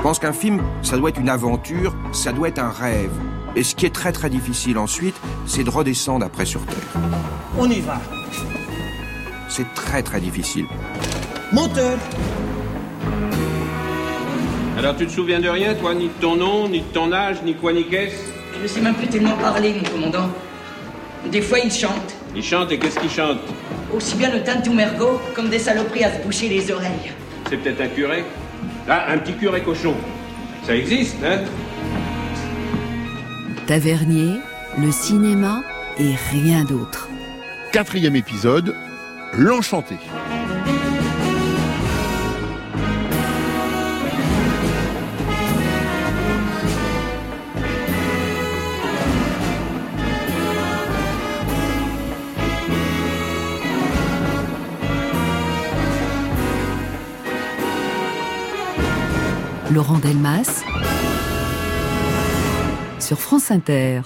Je pense qu'un film, ça doit être une aventure, ça doit être un rêve. Et ce qui est très très difficile ensuite, c'est de redescendre après sur Terre. On y va. C'est très très difficile. Moteur Alors tu te souviens de rien, toi Ni de ton nom, ni de ton âge, ni quoi ni qu'est-ce? Je ne sais même plus tellement parler, mon commandant. Des fois, il chante. Il chante et qu'est-ce qu'il chante? Aussi bien le tantou mergot comme des saloperies à se boucher les oreilles. C'est peut-être un curé? Ah, un petit curé cochon. Ça existe, hein Tavernier, le cinéma et rien d'autre. Quatrième épisode, L'Enchanté. Laurent Delmas sur France Inter.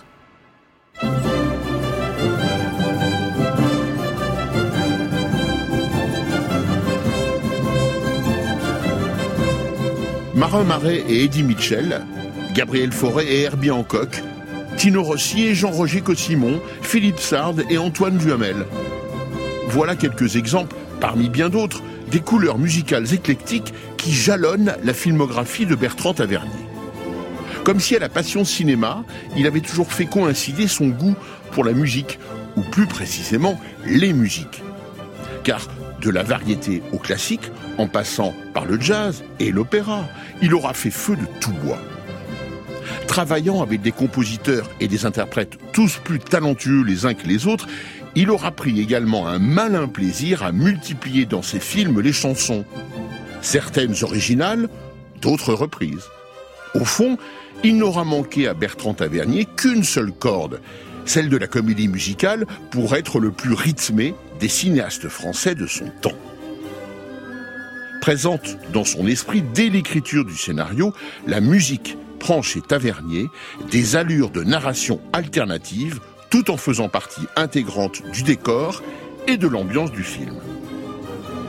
Marin Marais et Eddie Mitchell, Gabriel Fauré et Herbie Hancock, Tino Rossi et Jean-Roger Cossimon, Philippe Sard et Antoine Duhamel. Voilà quelques exemples, parmi bien d'autres, des couleurs musicales éclectiques qui jalonnent la filmographie de Bertrand Tavernier. Comme si à la passion cinéma, il avait toujours fait coïncider son goût pour la musique, ou plus précisément les musiques. Car de la variété au classique, en passant par le jazz et l'opéra, il aura fait feu de tout bois. Travaillant avec des compositeurs et des interprètes tous plus talentueux les uns que les autres, il aura pris également un malin plaisir à multiplier dans ses films les chansons. Certaines originales, d'autres reprises. Au fond, il n'aura manqué à Bertrand Tavernier qu'une seule corde, celle de la comédie musicale, pour être le plus rythmé des cinéastes français de son temps. Présente dans son esprit dès l'écriture du scénario, la musique prend chez Tavernier des allures de narration alternative tout en faisant partie intégrante du décor et de l'ambiance du film.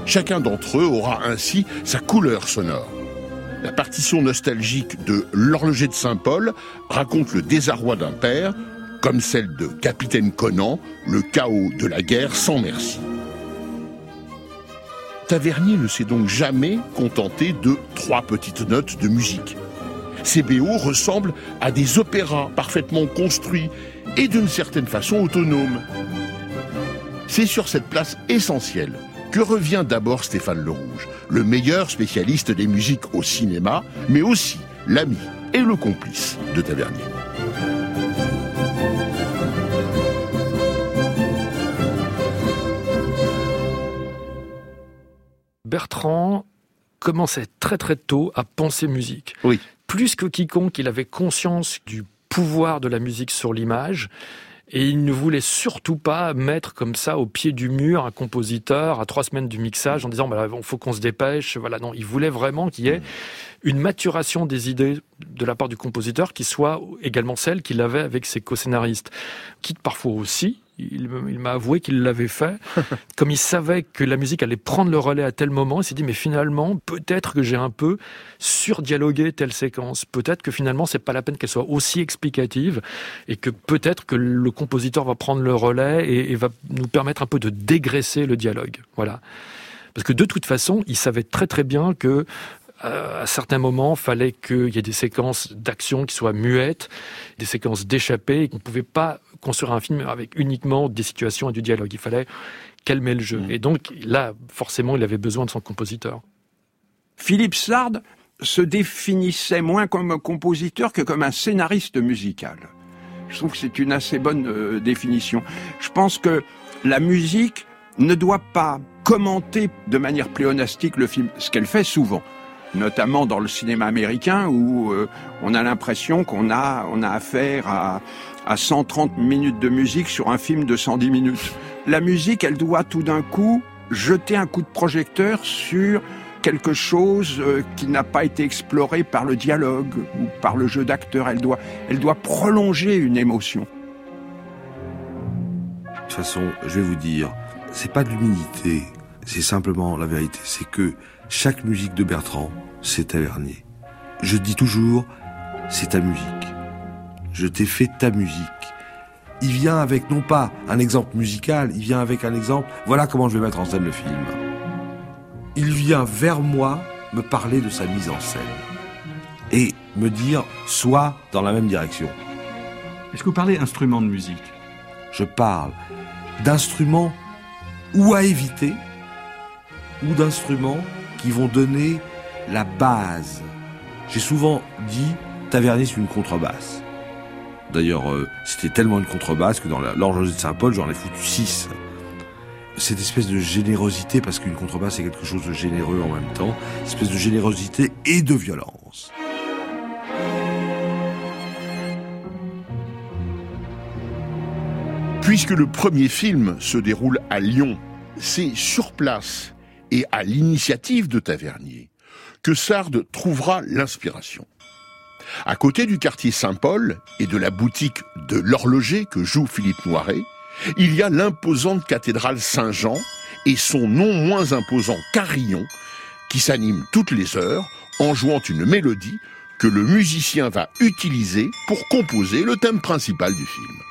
Chacun d'entre eux aura ainsi sa couleur sonore. La partition nostalgique de L'horloger de Saint-Paul raconte le désarroi d'un père, comme celle de Capitaine Conan, le chaos de la guerre sans merci. Tavernier ne s'est donc jamais contenté de trois petites notes de musique. Ces BO ressemblent à des opéras parfaitement construits et d'une certaine façon autonomes. C'est sur cette place essentielle que revient d'abord Stéphane Le Rouge, le meilleur spécialiste des musiques au cinéma, mais aussi l'ami et le complice de Tavernier. Bertrand commençait très très tôt à penser musique. Oui. Plus que quiconque, il avait conscience du pouvoir de la musique sur l'image. Et il ne voulait surtout pas mettre comme ça au pied du mur un compositeur à trois semaines du mixage en disant bah, faut qu'on se dépêche. Voilà, non, il voulait vraiment qu'il y ait une maturation des idées de la part du compositeur qui soit également celle qu'il avait avec ses co-scénaristes. Quitte parfois aussi, il, m'a avoué qu'il l'avait fait. Comme il savait que la musique allait prendre le relais à tel moment, il s'est dit mais finalement peut-être que j'ai un peu surdialogué telle séquence. Peut-être que finalement c'est pas la peine qu'elle soit aussi explicative et que peut-être que le compositeur va prendre le relais et, et va nous permettre un peu de dégraisser le dialogue. Voilà. Parce que de toute façon, il savait très très bien que euh, à certains moments, fallait qu'il y ait des séquences d'action qui soient muettes, des séquences d'échappée, et qu'on ne pouvait pas construire un film avec uniquement des situations et du dialogue. Il fallait calmer le jeu. Et donc, là, forcément, il avait besoin de son compositeur. Philippe Sard se définissait moins comme un compositeur que comme un scénariste musical. Je trouve que c'est une assez bonne euh, définition. Je pense que la musique ne doit pas commenter de manière pléonastique le film, ce qu'elle fait souvent notamment dans le cinéma américain où euh, on a l'impression qu'on a on a affaire à, à 130 minutes de musique sur un film de 110 minutes. La musique, elle doit tout d'un coup jeter un coup de projecteur sur quelque chose euh, qui n'a pas été exploré par le dialogue ou par le jeu d'acteur. Elle doit, elle doit prolonger une émotion. De toute façon, je vais vous dire, c'est pas de l'humilité, c'est simplement la vérité. C'est que chaque musique de Bertrand, c'est Tavernier. Je dis toujours, c'est ta musique. Je t'ai fait ta musique. Il vient avec non pas un exemple musical, il vient avec un exemple, voilà comment je vais mettre en scène le film. Il vient vers moi me parler de sa mise en scène et me dire, sois dans la même direction. Est-ce que vous parlez instrument de musique? Je parle d'instruments ou à éviter, ou d'instruments qui vont donner la base. J'ai souvent dit, Tavernier, c'est une contrebasse. D'ailleurs, euh, c'était tellement une contrebasse que dans l'horloge de Saint-Paul, j'en ai foutu 6. Cette espèce de générosité, parce qu'une contrebasse c'est quelque chose de généreux en même temps, espèce de générosité et de violence. Puisque le premier film se déroule à Lyon, c'est sur place et à l'initiative de Tavernier que Sardes trouvera l'inspiration. À côté du quartier Saint-Paul et de la boutique de l'horloger que joue Philippe Noiret, il y a l'imposante cathédrale Saint-Jean et son non moins imposant carillon qui s'anime toutes les heures en jouant une mélodie que le musicien va utiliser pour composer le thème principal du film.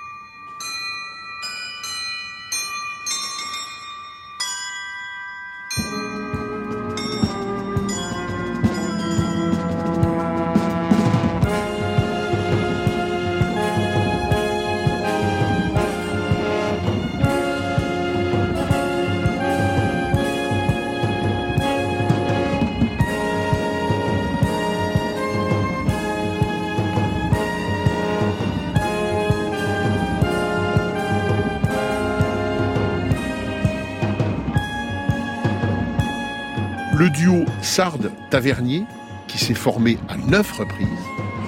Le duo Sardes-Tavernier, qui s'est formé à neuf reprises,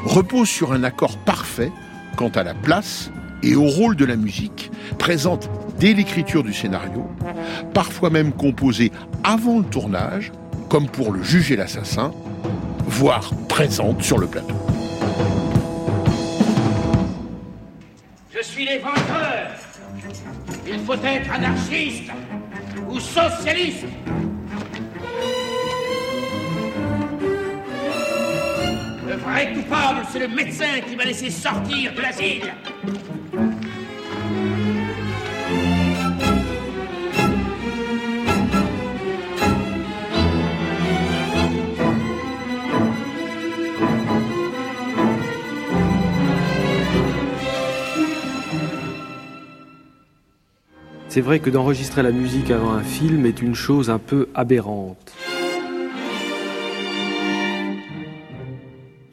repose sur un accord parfait quant à la place et au rôle de la musique, présente dès l'écriture du scénario, parfois même composée avant le tournage, comme pour le juger l'assassin, voire présente sur le plateau. Je suis les venteurs. Il faut être anarchiste ou socialiste. Vrai coupable, c'est le médecin qui m'a laissé sortir de l'asile. C'est vrai que d'enregistrer la musique avant un film est une chose un peu aberrante.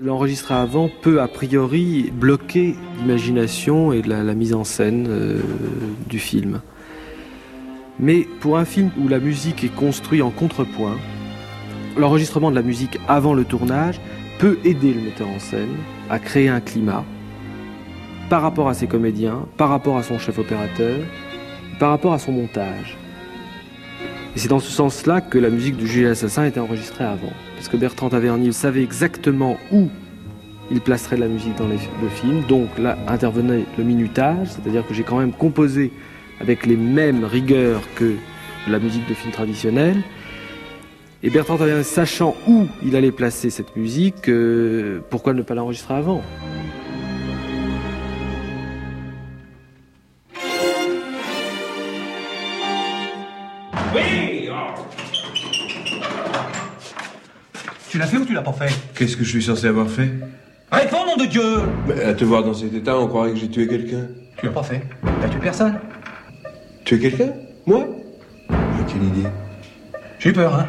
L'enregistrer avant peut a priori bloquer l'imagination et la, mise en scène euh, du film. Mais pour un film où la musique est construite en contrepoint, l'enregistrement de la musique avant le tournage peut aider le metteur en scène à créer un climat par rapport à ses comédiens, par rapport à son chef opérateur, par rapport à son montage. Et c'est dans ce sens-là que la musique du Jules Assassin était enregistrée avant. Parce que Bertrand Tavernier savait exactement où il placerait la musique dans le film. Donc là intervenait le minutage, c'est-à-dire que j'ai quand même composé avec les mêmes rigueurs que la musique de film traditionnelle. Et Bertrand Tavernier, sachant où il allait placer cette musique, euh, pourquoi ne pas l'enregistrer avant? Tu l'as fait ou tu l'as pas fait Qu'est-ce que je suis censé avoir fait Réponds, nom de Dieu Mais à te voir dans cet état, on croirait que j'ai tué quelqu'un. Tu l'as pas fait. T'as tué personne. Tué quelqu'un Moi Mais Quelle idée J'ai eu peur, hein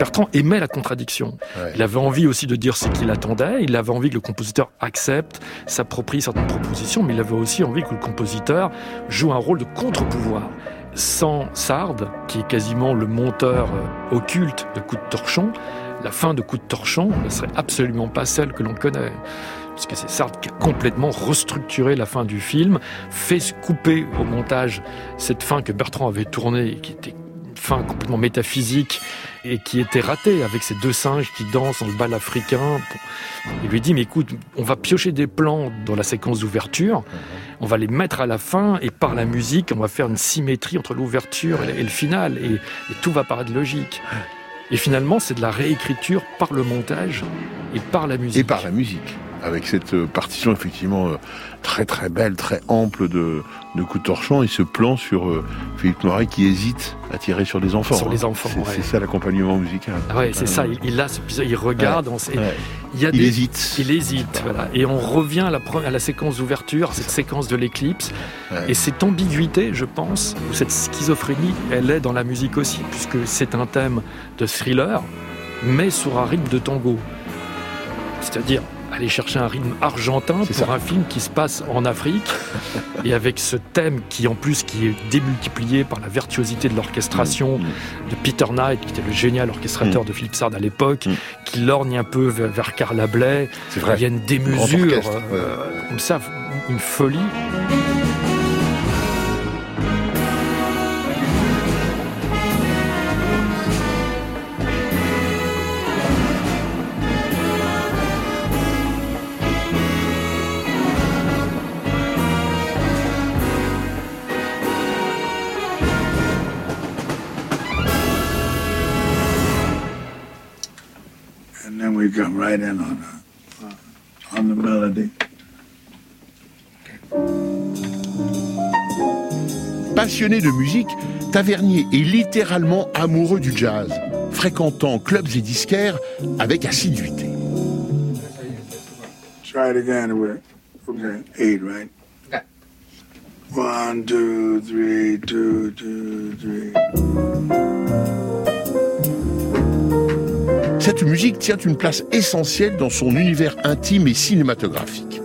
Bertrand aimait la contradiction. Ouais. Il avait envie aussi de dire ce qu'il attendait, il avait envie que le compositeur accepte, s'approprie certaines propositions, mais il avait aussi envie que le compositeur joue un rôle de contre-pouvoir. Sans Sard, qui est quasiment le monteur euh, occulte de Coup de Torchon, la fin de Coup de Torchon ne serait absolument pas celle que l'on connaît puisque c'est Sard qui a complètement restructuré la fin du film, fait couper au montage cette fin que Bertrand avait tournée et qui était fin complètement métaphysique et qui était raté avec ces deux singes qui dansent dans le bal africain. Il lui dit, mais écoute, on va piocher des plans dans la séquence d'ouverture, on va les mettre à la fin et par la musique, on va faire une symétrie entre l'ouverture et le final et, et tout va paraître logique. Et finalement, c'est de la réécriture par le montage et par la musique. Et par la musique avec cette euh, partition effectivement euh, très très belle, très ample de, de coups de torchon et ce plan sur euh, Philippe Noiret qui hésite à tirer sur des enfants. Sur les enfants, C'est ça l'accompagnement musical. Ah ouais, c'est ça. Il, a ce il regarde. Il, y a il hésite. Il hésite, voilà. Et on revient à la, à la séquence d'ouverture, cette séquence de l'éclipse. Et cette ambiguïté, je pense, ou cette schizophrénie, elle est dans la musique aussi, puisque c'est un thème de thriller, mais sur un rythme de tango. C'est-à-dire, aller chercher un rythme argentin pour un film qui se passe en Afrique. Et avec ce thème qui en plus qui est démultiplié par la virtuosité de l'orchestration mm, mm. de Peter Knight qui était le génial orchestrateur mm. de Philippe Sard à l'époque qui lorgne un peu vers, vers Carla Bley il y a une démesure euh, comme ça une folie right in on, uh, on the melody. Passionné de musique, Tavernier est littéralement amoureux du jazz, fréquentant clubs et disquaires avec assiduité. Try it again. Okay, eight, right? One, two, three, two, two, three. Cette musique tient une place essentielle dans son univers intime et cinématographique.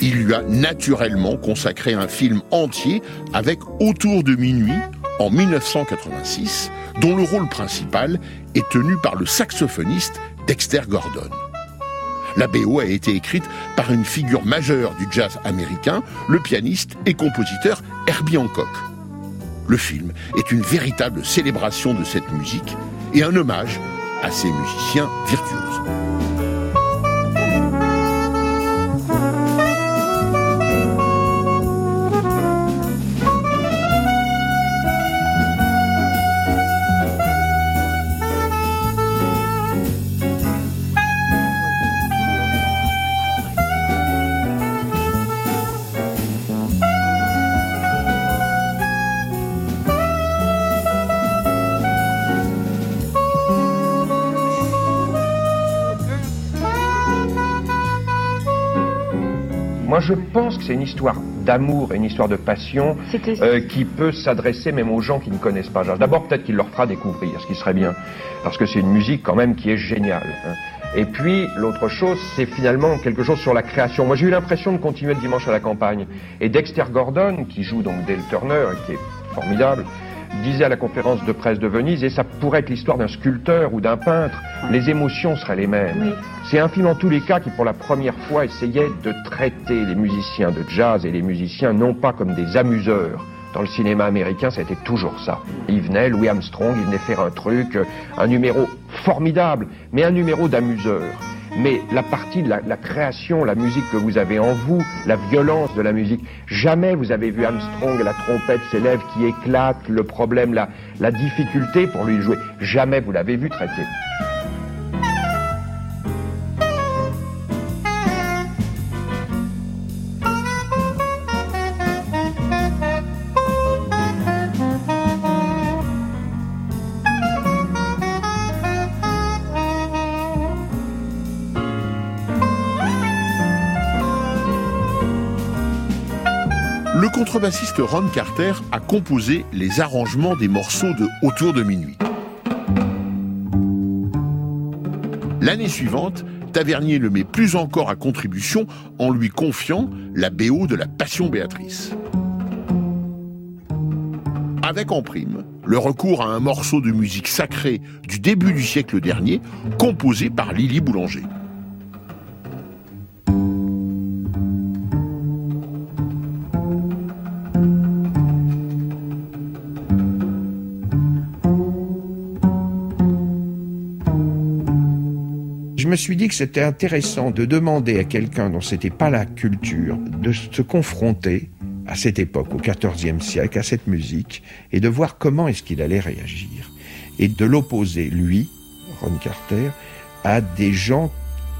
Il lui a naturellement consacré un film entier avec Autour de minuit en 1986, dont le rôle principal est tenu par le saxophoniste Dexter Gordon. La BO a été écrite par une figure majeure du jazz américain, le pianiste et compositeur Herbie Hancock. Le film est une véritable célébration de cette musique et un hommage à ces musiciens virtuoses. Je pense que c'est une histoire d'amour et une histoire de passion euh, qui peut s'adresser même aux gens qui ne connaissent pas D'abord, peut-être qu'il leur fera découvrir, ce qui serait bien, parce que c'est une musique quand même qui est géniale. Hein. Et puis, l'autre chose, c'est finalement quelque chose sur la création. Moi, j'ai eu l'impression de continuer le dimanche à la campagne. Et Dexter Gordon, qui joue donc Dale Turner, et qui est formidable, disait à la conférence de presse de Venise, et ça pourrait être l'histoire d'un sculpteur ou d'un peintre, les émotions seraient les mêmes. C'est un film en tous les cas qui pour la première fois essayait de traiter les musiciens de jazz et les musiciens non pas comme des amuseurs. Dans le cinéma américain, été toujours ça. Il venait, Louis Armstrong, il venait faire un truc, un numéro formidable, mais un numéro d'amuseur mais la partie de la, création, la musique que vous avez en vous, la violence de la musique, jamais vous avez vu Armstrong, la trompette, ses lèvres qui éclatent, le problème, la, la difficulté pour lui jouer. Jamais vous l'avez vu traiter. Contrebassiste Ron Carter a composé les arrangements des morceaux de Autour de minuit. L'année suivante, Tavernier le met plus encore à contribution en lui confiant la BO de la Passion Béatrice. Avec en prime le recours à un morceau de musique sacrée du début du siècle dernier, composé par Lily Boulanger. Suis dit que c'était intéressant de demander à quelqu'un dont c'était pas la culture de se confronter à cette époque, au XIVe siècle, à cette musique, et de voir comment est-ce qu'il allait réagir. Et de l'opposer, lui, Ron Carter, à des gens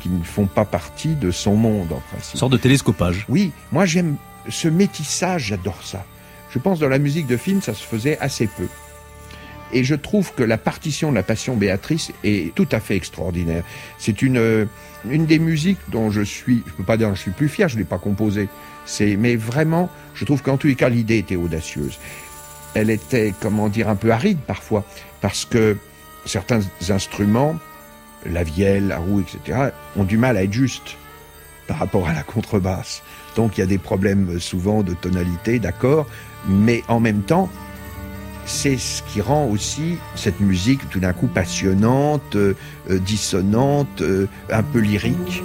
qui ne font pas partie de son monde, en principe. Une sorte de télescopage. Oui, moi j'aime ce métissage, j'adore ça. Je pense dans la musique de film, ça se faisait assez peu. Et je trouve que la partition de la Passion Béatrice est tout à fait extraordinaire. C'est une, euh, une des musiques dont je suis, je peux pas dire que je suis plus fier, je l'ai pas composée. Mais vraiment, je trouve qu'en tous les cas, l'idée était audacieuse. Elle était, comment dire, un peu aride parfois, parce que certains instruments, la vielle, la roue, etc., ont du mal à être justes par rapport à la contrebasse. Donc il y a des problèmes souvent de tonalité, d'accord, mais en même temps, c'est ce qui rend aussi cette musique tout d'un coup passionnante, euh, euh, dissonante, euh, un peu lyrique.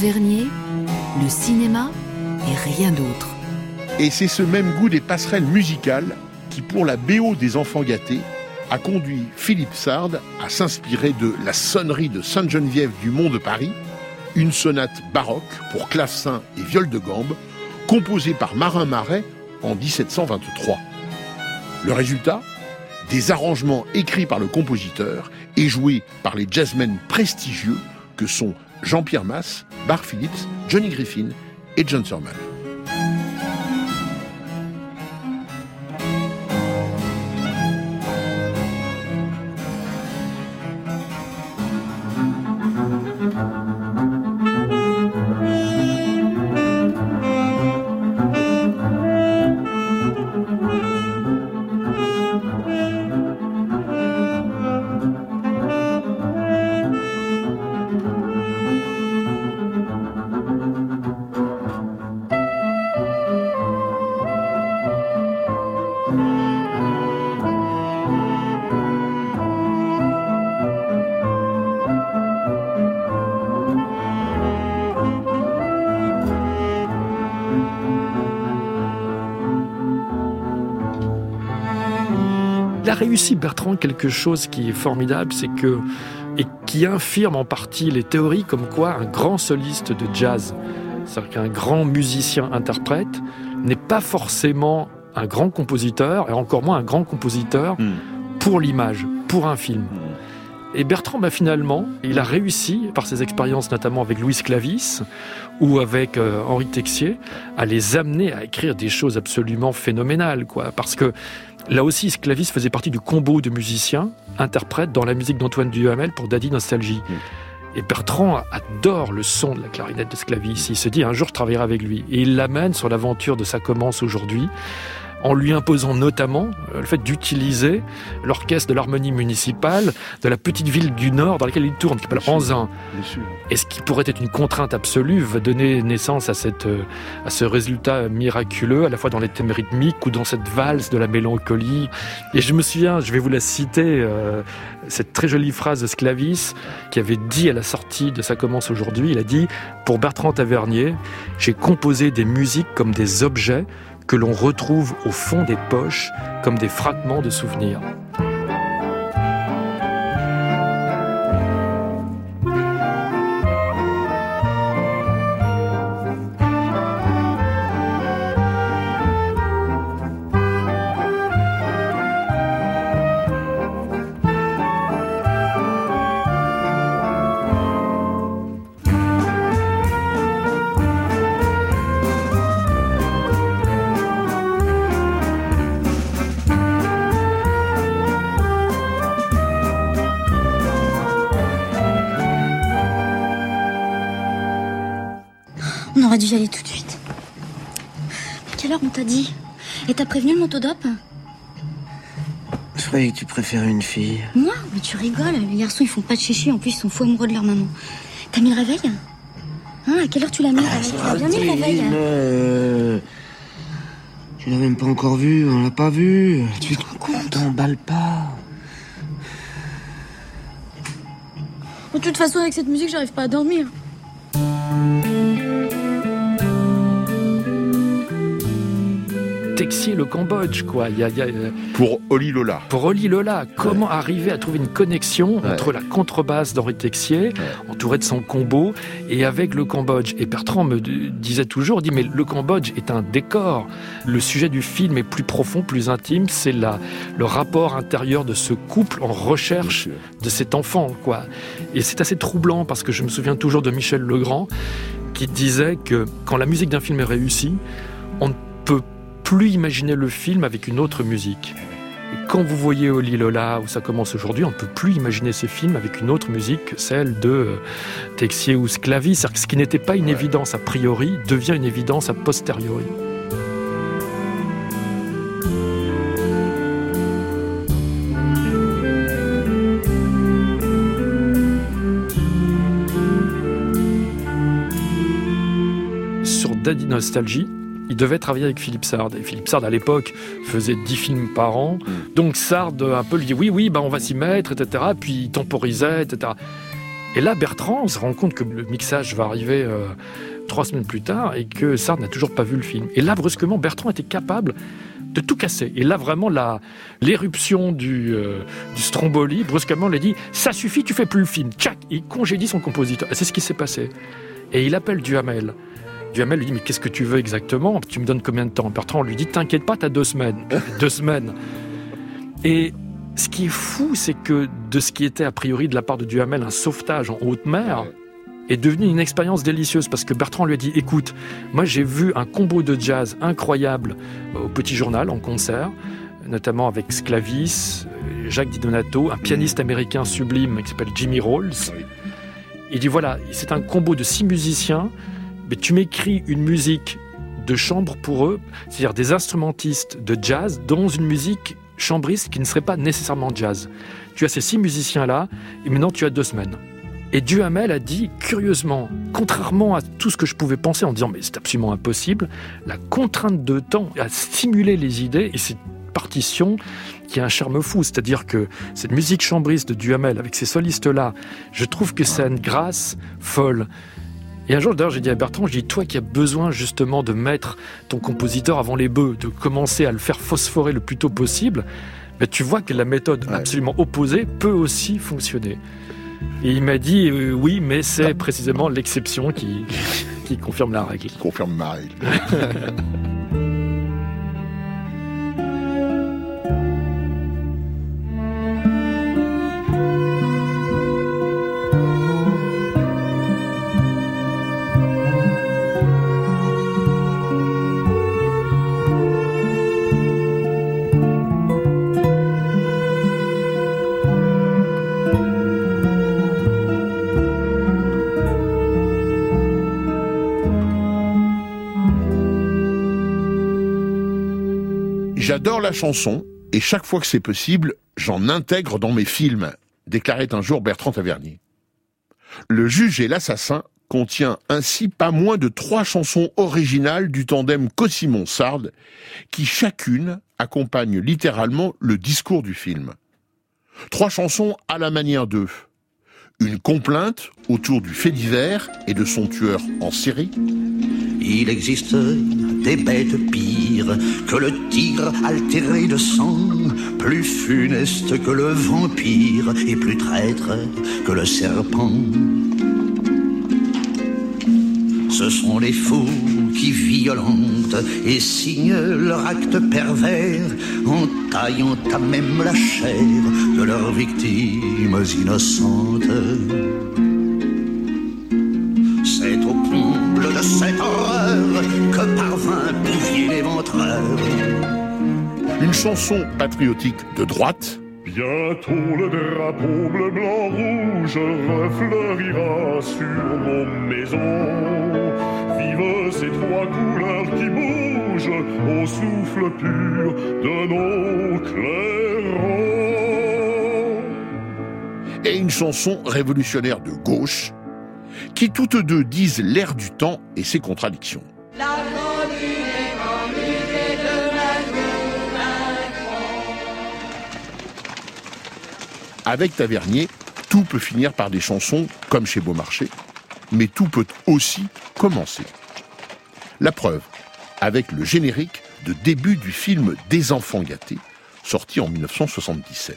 Le cinéma et rien d'autre. Et c'est ce même goût des passerelles musicales qui, pour la BO des enfants gâtés, a conduit Philippe Sard à s'inspirer de la sonnerie de Sainte-Geneviève du Mont de Paris, une sonate baroque pour clavecin et viol de gambe, composée par Marin Marais en 1723. Le résultat? Des arrangements écrits par le compositeur et joués par les jazzmen prestigieux que sont Jean-Pierre Masse, Bar Phillips, Johnny Griffin et John Surman. Réussi, Bertrand, quelque chose qui est formidable, c'est que, et qui infirme en partie les théories comme quoi un grand soliste de jazz, c'est-à-dire qu'un grand musicien-interprète, n'est pas forcément un grand compositeur, et encore moins un grand compositeur pour l'image, pour un film. Et Bertrand, bah, finalement, il a réussi, par ses expériences notamment avec Louis Clavis ou avec euh, Henri Texier, à les amener à écrire des choses absolument phénoménales, quoi. Parce que là aussi, Clavis faisait partie du combo de musiciens, interprètes dans la musique d'Antoine Duhamel pour Daddy Nostalgie. Et Bertrand adore le son de la clarinette de Sclavis. Il se dit un jour je travaillerai avec lui. Et il l'amène sur l'aventure de sa commence aujourd'hui en lui imposant notamment euh, le fait d'utiliser l'orchestre de l'harmonie municipale de la petite ville du Nord dans laquelle il tourne, qui s'appelle Ranzin. Et ce qui pourrait être une contrainte absolue va donner naissance à, cette, euh, à ce résultat miraculeux, à la fois dans les thèmes rythmiques ou dans cette valse de la mélancolie. Et je me souviens, je vais vous la citer, euh, cette très jolie phrase de Sclavis qui avait dit à la sortie de sa commence aujourd'hui, il a dit, pour Bertrand Tavernier, j'ai composé des musiques comme des objets que l'on retrouve au fond des poches comme des fragments de souvenirs. Y aller tout de suite. À quelle heure on t'a dit Et t'as prévenu le motodope Je croyais que tu préférais une fille. Moi Mais tu rigoles, les garçons ils font pas de chichi, en plus ils sont fous amoureux de leur maman. T'as mis le réveil Hein À quelle heure tu l'as mis le réveil Tu l'as bien mis le réveil Euh, Tu l'as même pas encore vu, on l'a pas vu. Tu te rends compte T'emballes pas. De toute façon, avec cette musique, j'arrive pas à dormir. Texier le Cambodge, quoi. Il y a, il y a, euh, Pour Oli Lola. Pour Oli Lola, comment arriver à trouver une connexion Ouais. entre la contrebasse d'Henri Texier, entouré de son combo, et avec le Cambodge Et Bertrand me disait toujours, dit, mais le Cambodge est un décor. Le sujet du film est plus profond, plus intime, c'est la, le rapport intérieur de ce couple en recherche de cet enfant, quoi. Et c'est assez troublant parce que je me souviens toujours de Michel Legrand qui disait que quand la musique d'un film est réussie, on ne peut plus imaginer le film avec une autre musique. Et quand vous voyez Oli Lola, où ça commence aujourd'hui, on ne peut plus imaginer ces films avec une autre musique que celle de euh, Texier ou Sclavi. Ce qui n'était pas une évidence a priori devient une évidence a posteriori. Sur Daddy Nostalgie, il devait travailler avec Philippe Sard. Et Philippe Sard, à l'époque, faisait 10 films par an. Donc Sard, un peu, lui dit oui, oui, bah, on va s'y mettre, etc. Puis il temporisait, etc. Et là, Bertrand se rend compte que le mixage va arriver euh, trois semaines plus tard et que Sard n'a toujours pas vu le film. Et là, brusquement, Bertrand était capable de tout casser. Et là, vraiment, l'éruption du, euh, du Stromboli, brusquement, il a dit Ça suffit, tu fais plus le film. Tchac Il congédie son compositeur. Et c'est ce qui s'est passé. Et il appelle Duhamel. Duhamel lui dit Mais qu'est-ce que tu veux exactement? Tu me donnes combien de temps? Bertrand lui dit T'inquiète pas, t'as deux semaines. deux semaines. Et ce qui est fou, c'est que de ce qui était a priori de la part de Duhamel un sauvetage en haute mer, est devenu une expérience délicieuse parce que Bertrand lui a dit écoute, moi j'ai vu un combo de jazz incroyable euh, au Petit Journal en concert, notamment avec Sclavis, euh, Jacques Di Donato, un pianiste américain sublime qui s'appelle Jimmy Rolls. Il dit voilà, c'est un combo de six musiciens, mais tu m'écris une musique de chambre pour eux, c'est-à-dire des instrumentistes de jazz dans une musique chambriste qui ne serait pas nécessairement jazz. Tu as ces six musiciens-là, et maintenant tu as deux semaines. Et Duhamel a dit, curieusement, contrairement à tout ce que je pouvais penser en disant mais c'est absolument impossible, la contrainte de temps a stimulé les idées et cette partition qui a un charme fou, c'est-à-dire que cette musique chambriste de Duhamel avec ces solistes-là, je trouve que a une grâce folle. Et un jour, d'ailleurs, j'ai dit à Bertrand, je dis, toi qui as besoin justement de mettre ton compositeur avant les bœufs, de commencer à le faire phosphorer le plus tôt possible, ben, tu vois que la méthode absolument opposée peut aussi fonctionner. Et il m'a dit, euh, oui, mais c'est précisément l'exception qui, qui confirme la règle. Qui confirme ma règle. J'adore la chanson et chaque fois que c'est possible, j'en intègre dans mes films, déclarait un jour Bertrand Tavernier. Le juge et l'assassin contient ainsi pas moins de trois chansons originales du tandem Cossimon-Sard qui chacune accompagne littéralement le discours du film. Trois chansons à la manière d'eux. Une complainte autour du fait divers et de son tueur en série. Il existe des bêtes pires que le tigre altéré de sang, plus funeste que le vampire et plus traître que le serpent. Ce sont les fous qui violentent et signent leur acte pervers en taillant à même la chair de leurs victimes innocentes. C'est au comble de cette horreur que parvint Bouvier l'éventreur. Une chanson patriotique de droite. Bientôt le drapeau bleu, blanc, rouge refleurira sur nos maisons. Vive trois couleurs qui bougent au souffle pur de nos clairons. Et une chanson révolutionnaire de gauche, qui toutes deux disent l'air du temps et ses contradictions. La Avec Tavernier, tout peut finir par des chansons comme chez Beaumarchais, mais tout peut aussi commencer. La preuve, avec le générique de début du film Des enfants gâtés, sorti en 1977.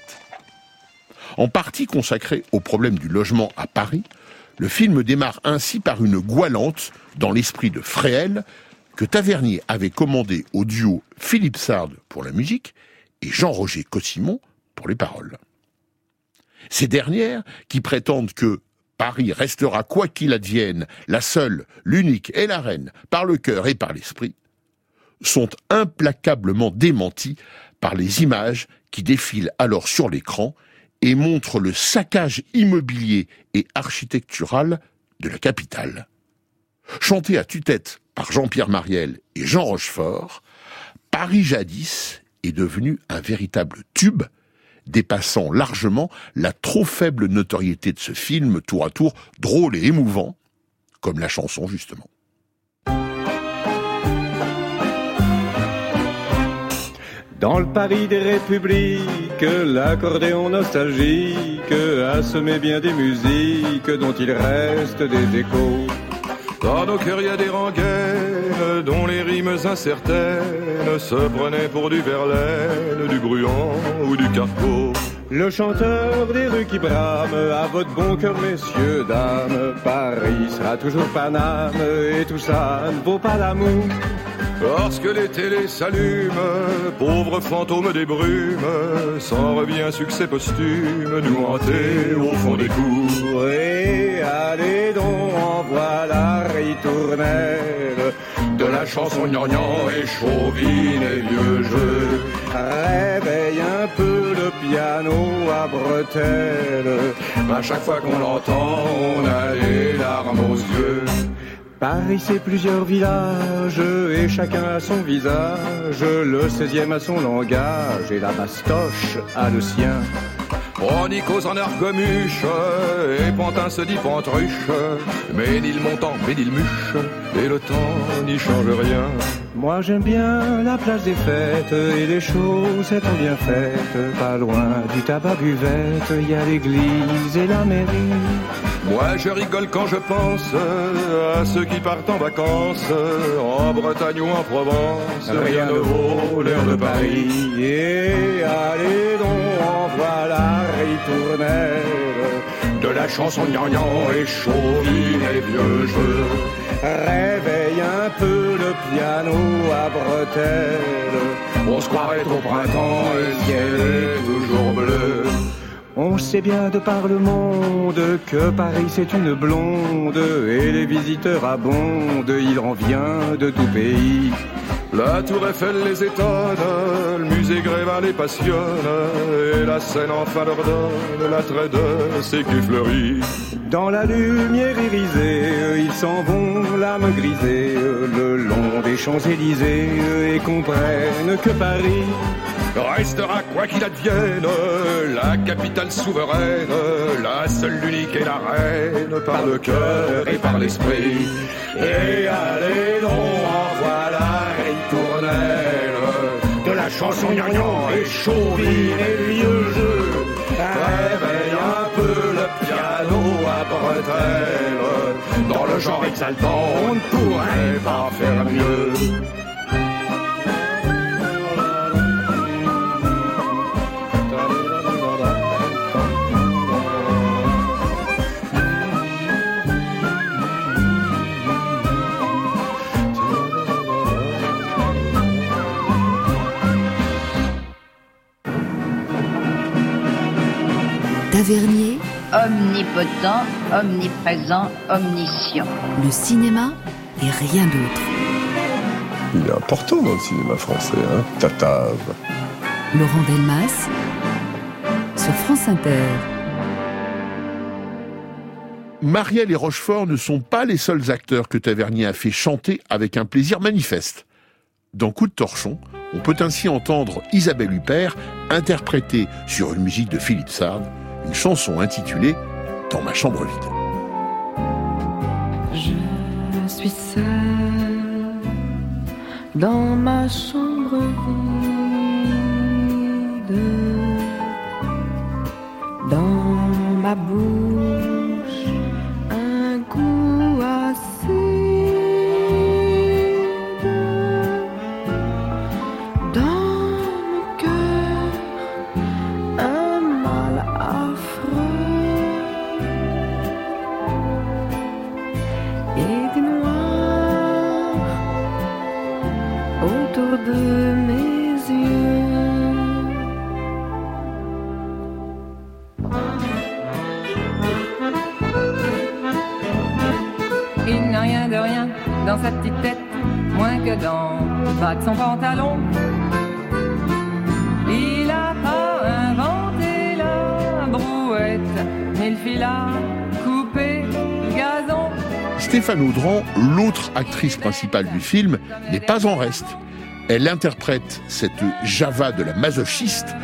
En partie consacré au problème du logement à Paris, le film démarre ainsi par une goualante dans l'esprit de Fréhel que Tavernier avait commandé au duo Philippe Sard pour la musique et Jean-Roger Cossimon pour les paroles. Ces dernières, qui prétendent que Paris restera quoi qu'il advienne, la seule, l'unique et la reine, par le cœur et par l'esprit, sont implacablement démenties par les images qui défilent alors sur l'écran et montrent le saccage immobilier et architectural de la capitale. Chanté à tue-tête par Jean-Pierre Mariel et Jean Rochefort, Paris jadis est devenu un véritable tube dépassant largement la trop faible notoriété de ce film tour à tour drôle et émouvant, comme la chanson justement. Dans le Paris des républiques, l'accordéon nostalgique a semé bien des musiques dont il reste des échos. Dans nos cœurs, il y a des rengaines dont les rimes incertaines se prenaient pour du Verlaine, du Bruant ou du Carpeau. Le chanteur des rues qui brame, à votre bon cœur, messieurs, dames, Paris sera toujours Paname, et tout ça ne vaut pas l'amour. Lorsque les télés s'allument, pauvre fantôme des brumes, s'en revient succès posthume, nous hanter au fond des cours. Et allez donc, en voilà ritournelle, de la chanson gnangnan et chauvine et vieux jeu. Réveille un peu le piano à bretelles, à chaque fois qu'on l'entend, on a les larmes aux yeux. Paris, c'est plusieurs villages, et chacun a son visage. Le 16e a son langage, et la bastoche a le sien. Bronicos en argomuche, et Pantin se dit pantruche. Mais ni le montant, mais ni le muche, et le temps n'y change rien. Moi j'aime bien la place des fêtes, et les choses étant bien faites. Pas loin du tabac buvette, il y a l'église et la mairie. Moi je rigole quand je pense à ceux qui partent en vacances, en Bretagne ou en Provence. Rien ne vaut l'air de Paris. Et allez donc, en voilà ritournelle de la chanson gnangnan et chauvine et vieux jeux. Réveille un peu le piano à bretelles. On se croirait au printemps et le ciel est toujours bleu. On sait bien de par le monde que Paris c'est une blonde et les visiteurs abondent, il en vient de tout pays. La tour Eiffel les étonne, le musée Grévin les passionne, et la scène enfin leur donne l'attrait de ces quais fleuris. Dans la lumière irisée, ils s'en vont l'âme grisée, le long des Champs-Élysées, et comprennent que Paris restera quoi qu'il advienne, la capitale souveraine, la seule, l'unique et la reine, par le cœur et par l'esprit. Et allez donc, de la chanson gnangnan et chauvine et vieux jeu. Réveille un peu le piano à bretelles, dans le genre exaltant, on ne pourrait pas faire mieux. Tavernier, Omnipotent, omniprésent, omniscient. le cinéma et rien d'autre. Il est important dans le cinéma français, hein Tatave. Laurent Delmas sur France Inter. Marielle et Rochefort ne sont pas les seuls acteurs que Tavernier a fait chanter avec un plaisir manifeste. Dans Coup de torchon, on peut ainsi entendre Isabelle Huppert interpréter sur une musique de Philippe Sard une chanson intitulée Dans ma chambre vide. Je suis seule dans ma chambre vide, dans ma bouche L'autre actrice principale du film, n'est pas en reste. Elle interprète cette Java de la masochiste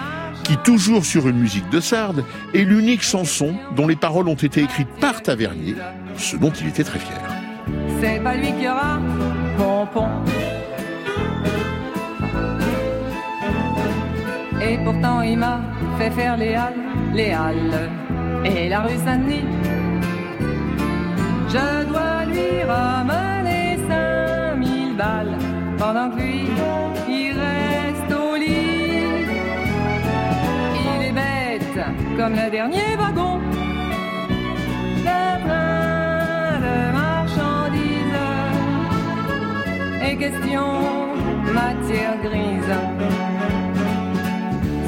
qui, toujours sur une musique de Sard, est l'unique chanson dont les paroles ont été écrites par Tavernier, ce dont il était très fier. C'est pas lui qui aura. Et pourtant il m'a fait faire les halles, les halles et la rue Saint-Denis. Ramener 5000 balles pendant que lui, il reste au lit. Il est bête comme le dernier wagon d'un train de marchandises. Et question matière grise,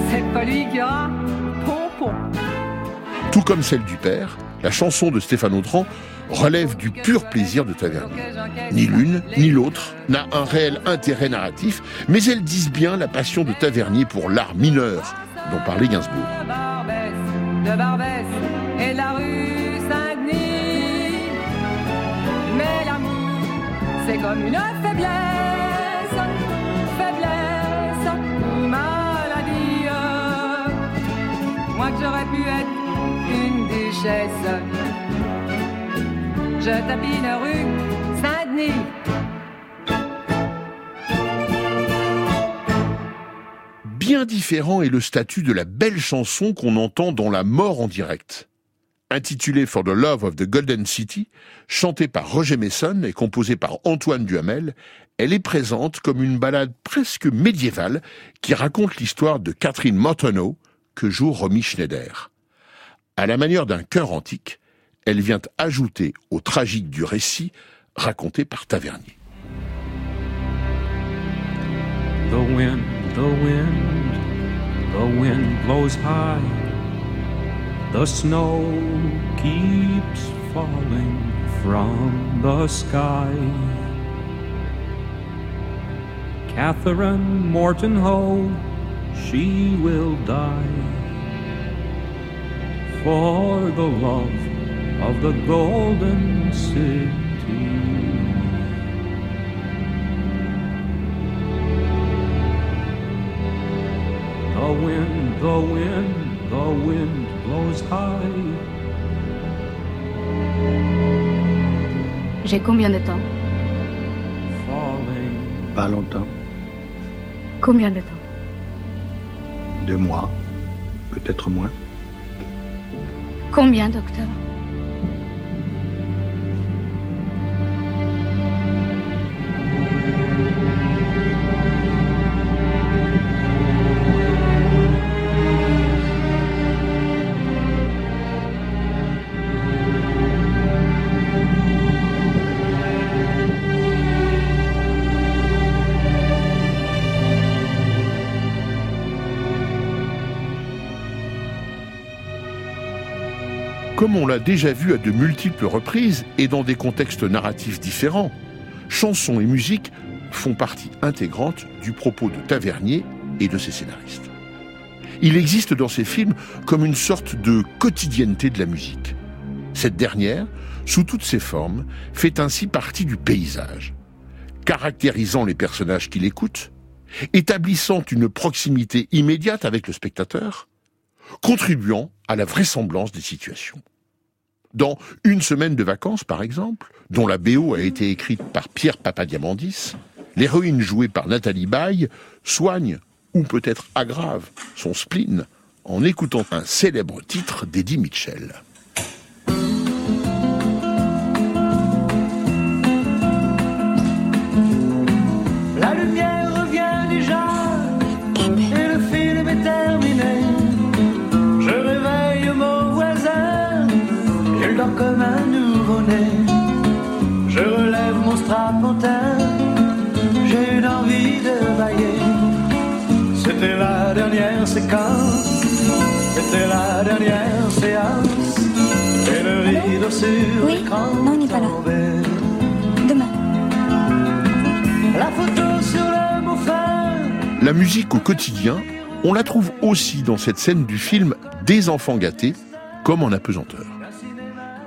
c'est pas lui qui aura pompon. Tout comme celle du père, la chanson de Stéphane Audran relève du pur plaisir de Tavernier. Ni l'une, ni l'autre n'a un réel intérêt narratif, mais elles disent bien la passion de Tavernier pour l'art mineur dont parlait Gainsbourg. de Barbès, et la rue Saint-Denis. Mais l'amour, c'est comme une faiblesse, faiblesse maladie. Moi que j'aurais pu être une duchesse, je rue. Bien différent est le statut de la belle chanson qu'on entend dans La mort en direct. Intitulée For the Love of the Golden City, chantée par Roger Mason et composée par Antoine Duhamel, elle est présente comme une ballade presque médiévale qui raconte l'histoire de Catherine Martineau que joue Romy Schneider. À la manière d'un chœur antique, elle vient ajouter au tragique du récit raconté par Tavernier. The wind, the wind, the wind blows high. The snow keeps falling from the sky. Catherine Morton Ho, she will die for the love of the golden city. The wind, the wind, the wind blows high. J'ai combien de temps Pas longtemps. Combien de temps Deux mois. Peut-être moins. Combien, docteur Comme on l'a déjà vu à de multiples reprises et dans des contextes narratifs différents, chansons et musique font partie intégrante du propos de Tavernier et de ses scénaristes. Il existe dans ces films comme une sorte de quotidienneté de la musique. Cette dernière, sous toutes ses formes, fait ainsi partie du paysage, caractérisant les personnages qui l'écoutent, établissant une proximité immédiate avec le spectateur, contribuant à la vraisemblance des situations. Dans Une semaine de vacances, par exemple, dont la BO a été écrite par Pierre Papadiamandis, l'héroïne jouée par Nathalie Baye soigne, ou peut-être aggrave, son spleen en écoutant un célèbre titre d'Eddie Mitchell. Comme un nouveau-né. Je relève mon strapontin, j'ai une envie de bailler. C'était la dernière séquence, c'était la dernière séance. Et le rideau sur Oui, l'écran non, on n'est pas là. Demain. La photo sur le fin. La musique au quotidien, on la trouve aussi dans cette scène du film Des enfants gâtés, comme en apesanteur.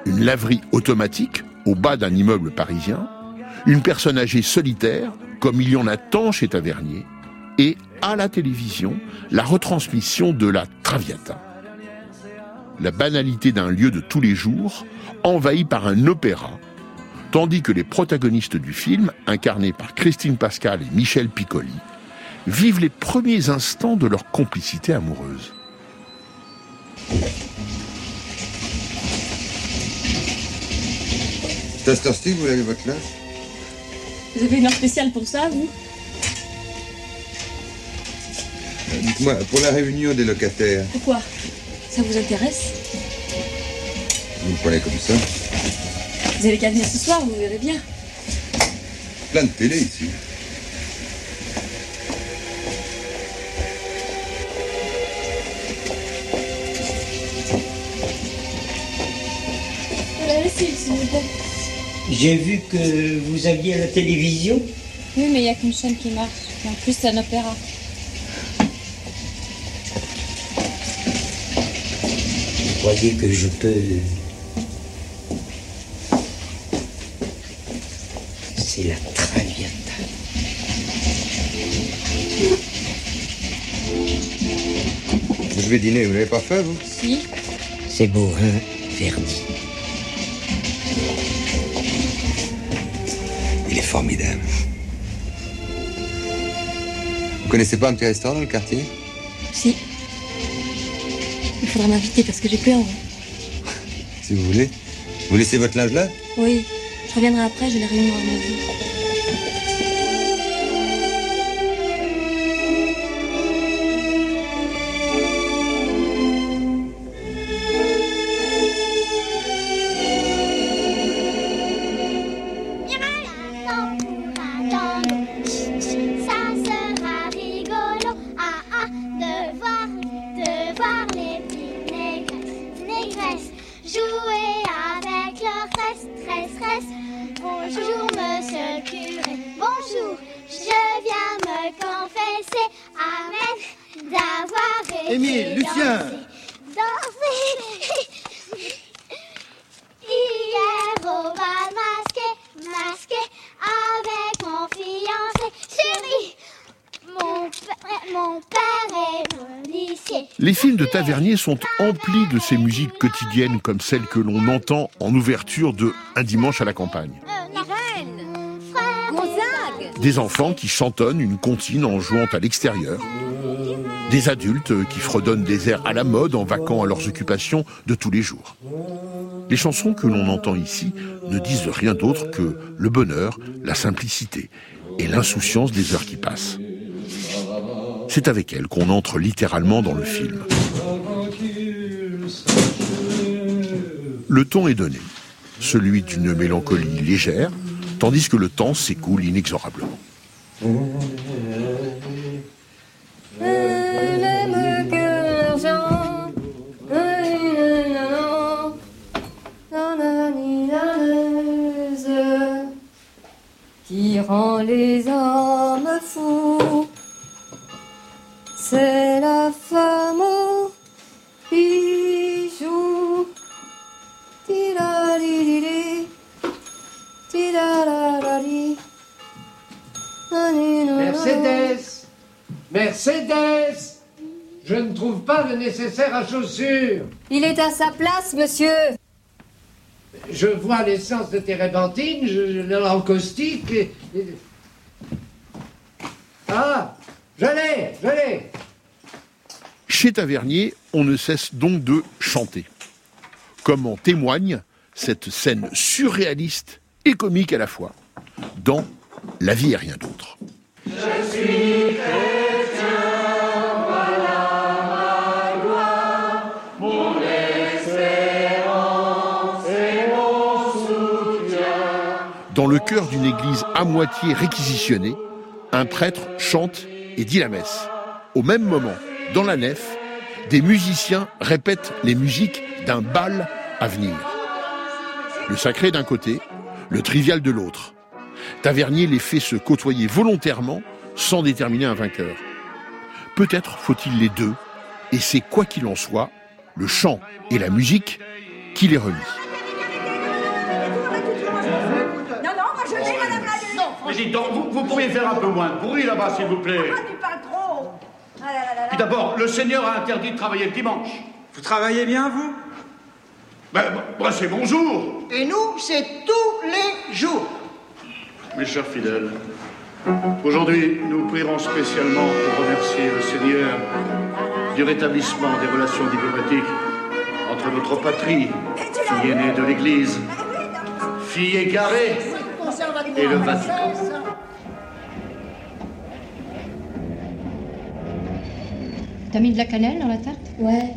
Une laverie automatique au bas d'un immeuble parisien, une personne âgée solitaire, comme il y en a tant chez Tavernier, et à la télévision, la retransmission de la Traviata. La banalité d'un lieu de tous les jours, envahi par un opéra, tandis que les protagonistes du film, incarnés par Christine Pascal et Michel Piccoli, vivent les premiers instants de leur complicité amoureuse. C'est à cette heure-ci que vous lavez votre linge Vous avez une heure spéciale pour ça, vous Euh, Dites-moi, pour la réunion des locataires, Pourquoi Ça vous intéresse vous me prenez comme ça Vous avez qu'à venir ce soir, vous verrez bien. Plein de télé ici. La lessive, s'il vous plaît. J'ai vu que vous aviez la télévision. Oui, mais il n'y a qu'une chaîne qui marche. Et en plus, c'est un opéra. Vous croyez que je peux... C'est la Traviata. Vous devez dîner, vous l'avez pas fait, vous? Si. C'est beau, hein, Verdi? Vous connaissez pas un petit restaurant dans le quartier Si. Il faudra m'inviter parce que j'ai peur. si vous voulez. Vous laissez votre linge là? Oui. Je reviendrai après, je la réunion à 9 Les films de Tavernier sont emplis de ces musiques quotidiennes comme celles que l'on entend en ouverture de Un dimanche à la campagne. Des enfants qui chantonnent une comptine en jouant à l'extérieur. Des adultes qui fredonnent des airs à la mode en vaquant à leurs occupations de tous les jours. Les chansons que l'on entend ici ne disent rien d'autre que le bonheur, la simplicité et l'insouciance des heures qui passent. C'est avec elles qu'on entre littéralement dans le film. Le ton est donné, celui d'une mélancolie légère, tandis que le temps s'écoule inexorablement. Qui rend les hommes fous. C'est la femme Mercedes Mercedes Je ne trouve pas le nécessaire à chaussures. Il est à sa place, monsieur. Je vois l'essence de térébenthine, je, je l'encaustique et, et- Ah Je l'ai Je l'ai Chez Tavernier, on ne cesse donc de chanter. Comme en témoigne cette scène surréaliste et comique à la fois dans La vie et rien d'autre. Dans le cœur d'une église à moitié réquisitionnée, un prêtre chante et dit la messe. Au même moment, dans la nef, des musiciens répètent les musiques d'un bal à venir. Le sacré d'un côté, le trivial de l'autre. Tavernier les fait se côtoyer volontairement sans déterminer un vainqueur. Peut-être faut-il les deux, et c'est quoi qu'il en soit, le chant et la musique qui les relient. Non, non, moi je vais, madame la Non, Mais dites donc, vous, vous pourriez faire un peu moins de bruit là-bas, s'il vous plaît. tu parles trop. Ah là là là Puis d'abord, le Seigneur a interdit de travailler le dimanche. Vous travaillez bien, vous? Ben, ben, c'est mon jour, Et nous, c'est tous les jours. Mes chers fidèles. Aujourd'hui, nous prierons spécialement pour remercier le Seigneur du rétablissement des relations diplomatiques entre notre patrie, fille aînée de l'Église, fille égarée, et le Vatican. T'as mis de la cannelle dans la tarte? Ouais.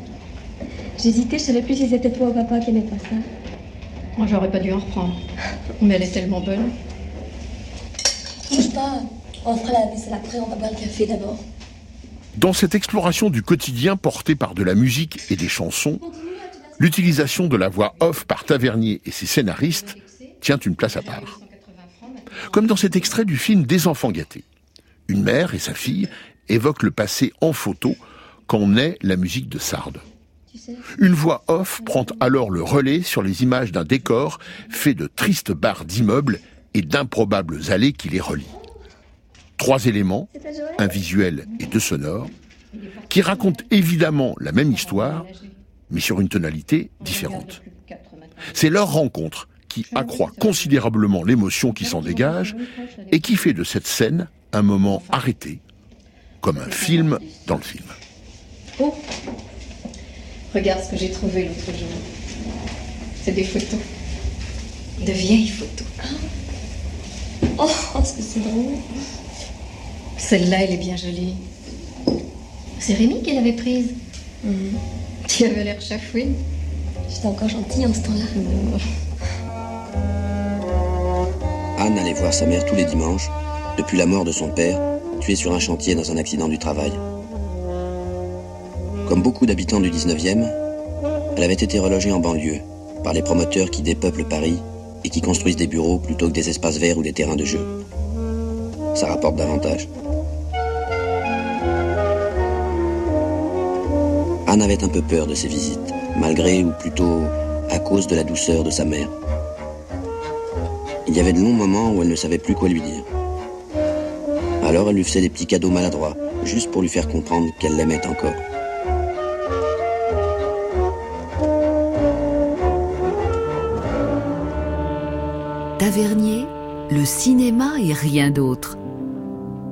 J'hésitais, je savais plus si c'était toi ou papa qui aimait pas ça. Moi, j'aurais pas dû en reprendre. Mais elle est tellement bonne. Dans cette exploration du quotidien portée par de la musique et des chansons, l'utilisation de la voix off par Tavernier et ses scénaristes tient une place à part. Comme dans cet extrait du film Des enfants gâtés. Une mère et sa fille évoquent le passé en photo quand naît la musique de Sardes. Une voix off prend alors le relais sur les images d'un décor fait de tristes barres d'immeubles et d'improbables allées qui les relient. Trois éléments, un visuel et deux sonores, qui racontent évidemment la même histoire, mais sur une tonalité différente. C'est leur rencontre qui accroît considérablement l'émotion qui s'en dégage et qui fait de cette scène un moment arrêté, comme un film dans le film. Oh Regarde ce que j'ai trouvé l'autre jour. C'est des photos. De vieilles photos. Oh, est-ce que c'est drôle Celle-là, elle est bien jolie. C'est Rémi qui l'avait prise. Tu avais l'air chafouine. J'étais encore gentille en ce temps-là. Anne allait voir sa mère tous les dimanches, depuis la mort de son père, tué sur un chantier dans un accident du travail. Comme beaucoup d'habitants du 19e, elle avait été relogée en banlieue par les promoteurs qui dépeuplent Paris et qui construisent des bureaux plutôt que des espaces verts ou des terrains de jeu. Ça rapporte davantage. Anne avait un peu peur de ces visites, malgré ou plutôt à cause de la douceur de sa mère. Il y avait de longs moments où elle ne savait plus quoi lui dire. Alors elle lui faisait des petits cadeaux maladroits, juste pour lui faire comprendre qu'elle l'aimait encore. Tavernier, le cinéma et rien d'autre.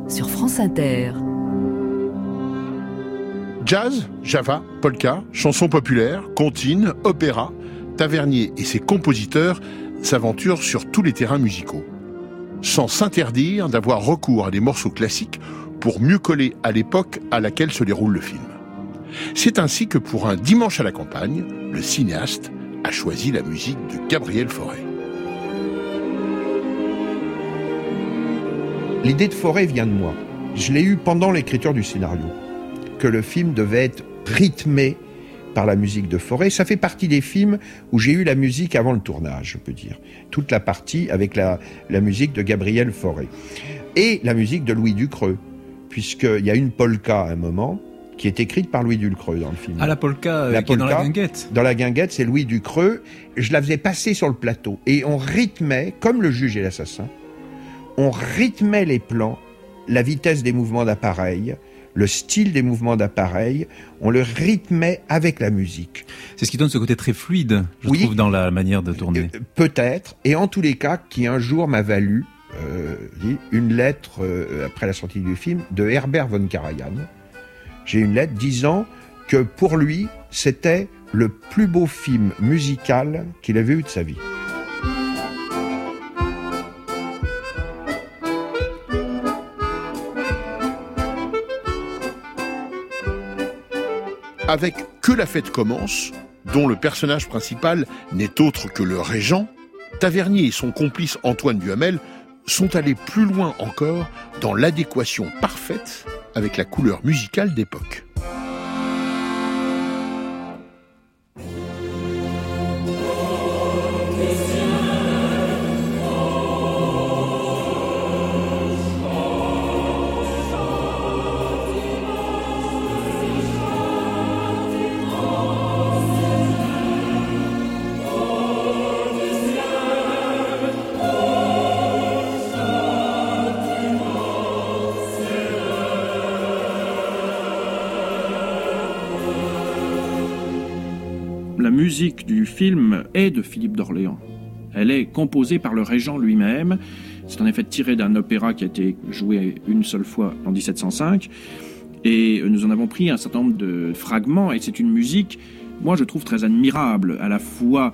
Sur France Inter. Jazz, java, polka, chansons populaires, comptines, opéra, Tavernier et ses compositeurs s'aventurent sur tous les terrains musicaux, sans s'interdire d'avoir recours à des morceaux classiques pour mieux coller à l'époque à laquelle se déroule le film. C'est ainsi que pour un dimanche à la campagne, le cinéaste a choisi la musique de Gabriel Fauré. L'idée de Forêt vient de moi. Je l'ai eue pendant l'écriture du scénario, que le film devait être rythmé par la musique de Forêt. Ça fait partie des films où j'ai eu la musique avant le tournage, je peux dire. Toute la partie avec la, la musique de Gabriel Forêt. Et la musique de Louis Ducreux, puisqu'il y a une polka à un moment qui est écrite par Louis Ducreux dans le film. Ah, la polka, euh, qui est dans la guinguette. Dans la guinguette, c'est Louis Ducreux. Je la faisais passer sur le plateau. Et on rythmait, comme le juge et l'assassin, on rythmait les plans la vitesse des mouvements d'appareil, le style des mouvements d'appareil, on le rythmait avec la musique. C'est ce qui donne ce côté très fluide, je trouve, dans la manière de tourner. Euh, peut-être, et en tous les cas, qui un jour m'a valu euh, une lettre, euh, après la sortie du film, de Herbert von Karajan. J'ai une lettre disant que pour lui, c'était le plus beau film musical qu'il avait eu de sa vie. Avec Que la fête commence, dont le personnage principal n'est autre que le régent, Tavernier et son complice Antoine Duhamel sont allés plus loin encore dans l'adéquation parfaite avec la couleur musicale d'époque. Musique du film est de Philippe d'Orléans. Elle est composée par le régent lui-même. C'est en effet tiré d'un opéra qui a été joué une seule fois en 1705. Et nous en avons pris un certain nombre de fragments. Et c'est une musique, moi je trouve très admirable, à la fois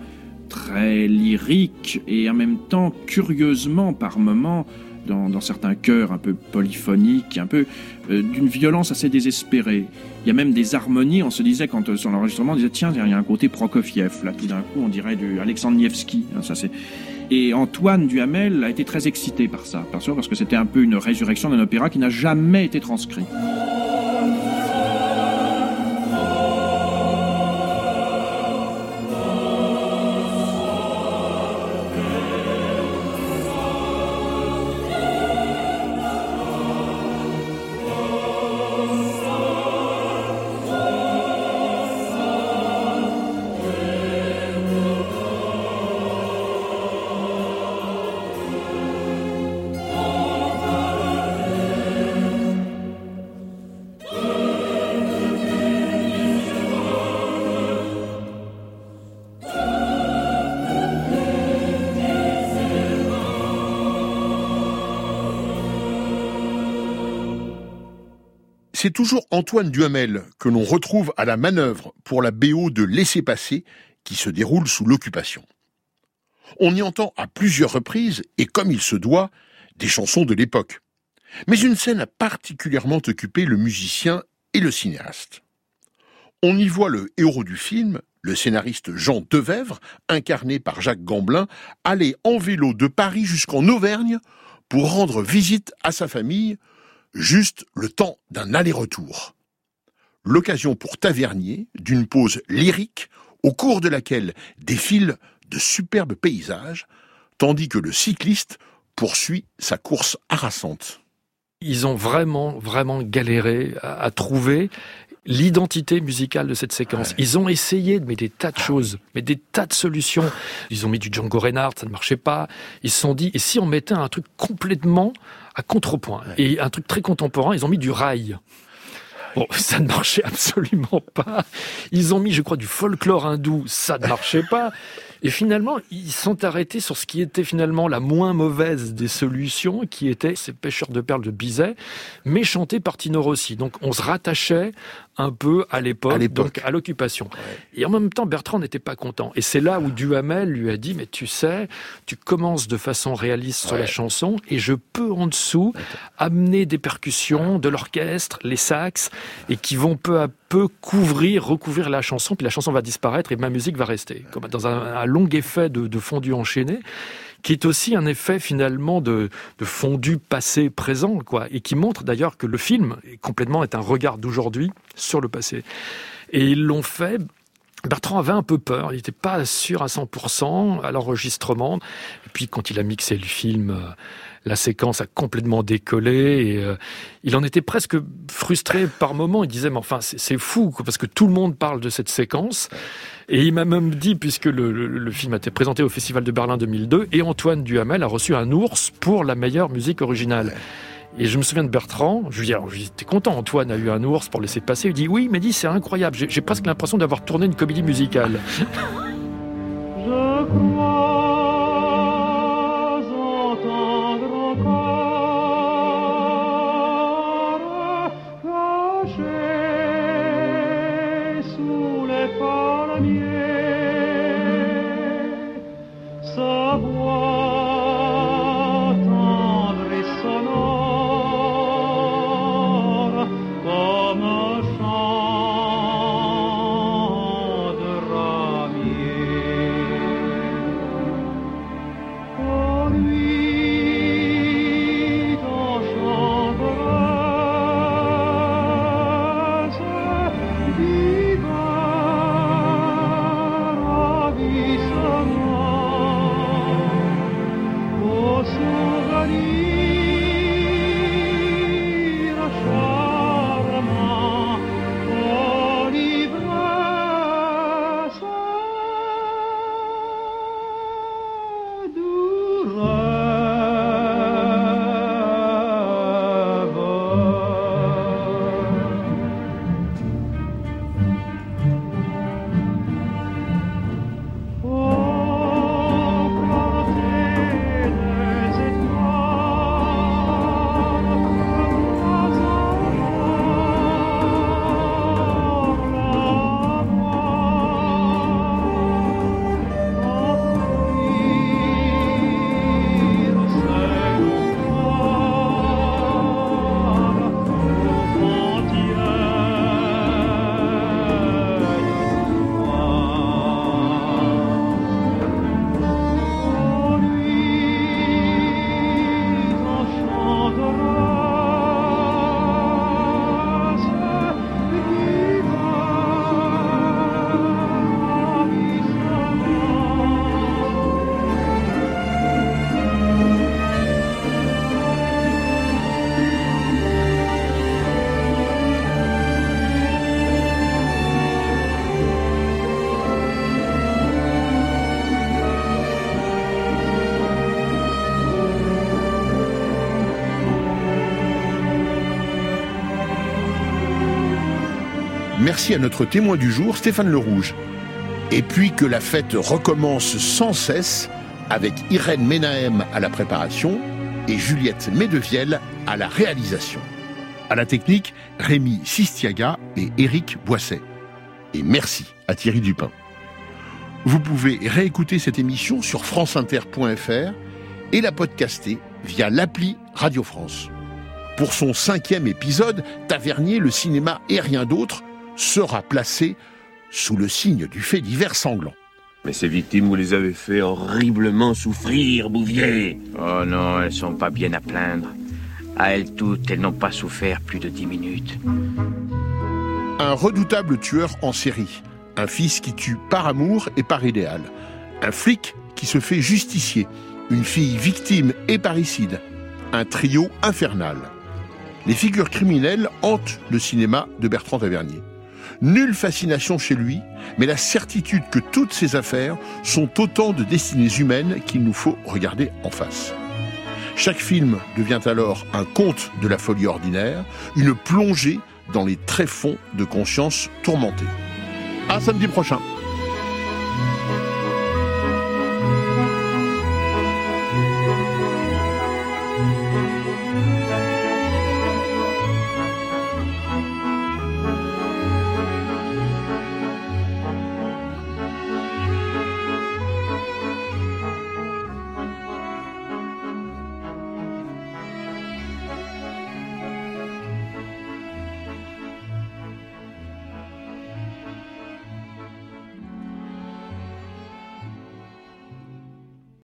très lyrique et en même temps curieusement par moments dans, certains chœurs un peu polyphoniques, un peu euh, d'une violence assez désespérée. Il y a même des harmonies, on se disait quand euh, sur l'enregistrement, on disait tiens, il y a un côté Prokofiev, là tout d'un coup on dirait du Alexandre. Hein, ça c'est et Antoine Duhamel a été très excité par ça, parce que c'était un peu une résurrection d'un opéra qui n'a jamais été transcrit. C'est toujours Antoine Duhamel que l'on retrouve à la manœuvre pour la BO de Laisser passer qui se déroule sous l'occupation. On y entend à plusieurs reprises, et comme il se doit, des chansons de l'époque. Mais une scène a particulièrement occupé le musicien et le cinéaste. On y voit le héros du film, le scénariste Jean Devèvre, incarné par Jacques Gamblin, aller en vélo de Paris jusqu'en Auvergne pour rendre visite à sa famille, juste le temps d'un aller-retour. L'occasion pour Tavernier d'une pause lyrique au cours de laquelle défilent de superbes paysages, tandis que le cycliste poursuit sa course harassante. Ils ont vraiment, vraiment galéré à, trouver l'identité musicale de cette séquence. Ils ont essayé de mettre des tas de choses, mais des tas de solutions. Ils ont mis du Django Reinhardt, ça ne marchait pas. Ils se sont dit, et si on mettait un truc complètement à contrepoint. Et un truc très contemporain, ils ont mis du rail. Bon, ça ne marchait absolument pas. Ils ont mis, je crois, du folklore hindou, ça ne marchait pas. Et finalement, ils sont arrêtés sur ce qui était finalement la moins mauvaise des solutions, qui était ces pêcheurs de perles de Bizet, mais chantés par Tino Rossi. Donc on se rattachait un peu à l'époque, donc à l'occupation. Et en même temps, Bertrand n'était pas content. Et c'est là où Duhamel lui a dit, mais tu sais, tu commences de façon réaliste sur la chanson, et je peux en dessous amener des percussions, de l'orchestre, les sax, et qui vont peu à peu couvrir, recouvrir la chanson, puis la chanson va disparaître et ma musique va rester. Comme dans un, long effet de, fondu enchaîné qui est aussi un effet finalement de, fondu passé présent quoi et qui montre d'ailleurs que le film complètement est un regard d'aujourd'hui sur le passé et ils l'ont fait Bertrand avait un peu peur, il n'était pas sûr à 100% à l'enregistrement. Puis quand il a mixé le film, euh, la séquence a complètement décollé et euh, il en était presque frustré par moments. Il disait mais enfin c'est fou parce que tout le monde parle de cette séquence. Et il m'a même dit, puisque le, film a été présenté au Festival de Berlin 2002, et Antoine Duhamel a reçu un ours pour la meilleure musique originale. Et je me souviens de Bertrand, je lui dis, t'es content, Antoine a eu un ours pour laisser passer. Il dit, oui, il m'a dit, c'est incroyable, j'ai presque l'impression d'avoir tourné une comédie musicale. À notre témoin du jour, Stéphane Le Rouge. Et puis que la fête recommence sans cesse avec Irène Ménahem à la préparation et Juliette Medevielle à la réalisation. À la technique, Rémi Sistiaga et Éric Boisset. Et merci à Thierry Dupin. Vous pouvez réécouter cette émission sur franceinter.fr et la podcaster via l'appli Radio France. Pour son cinquième épisode, Tavernier, le cinéma et rien d'autre sera placé sous le signe du fait divers sanglant. Mais ces victimes, vous les avez fait horriblement souffrir, Bouvier. Oh non, elles sont pas bien à plaindre. À elles toutes, elles n'ont pas souffert plus de dix minutes. Un redoutable tueur en série, un fils qui tue par amour et par idéal, un flic qui se fait justicier, une fille victime et parricide, un trio infernal. Les figures criminelles hantent le cinéma de Bertrand Tavernier. Nulle fascination chez lui, mais la certitude que toutes ces affaires sont autant de destinées humaines qu'il nous faut regarder en face. Chaque film devient alors un conte de la folie ordinaire, une plongée dans les tréfonds de conscience tourmentée. À samedi prochain.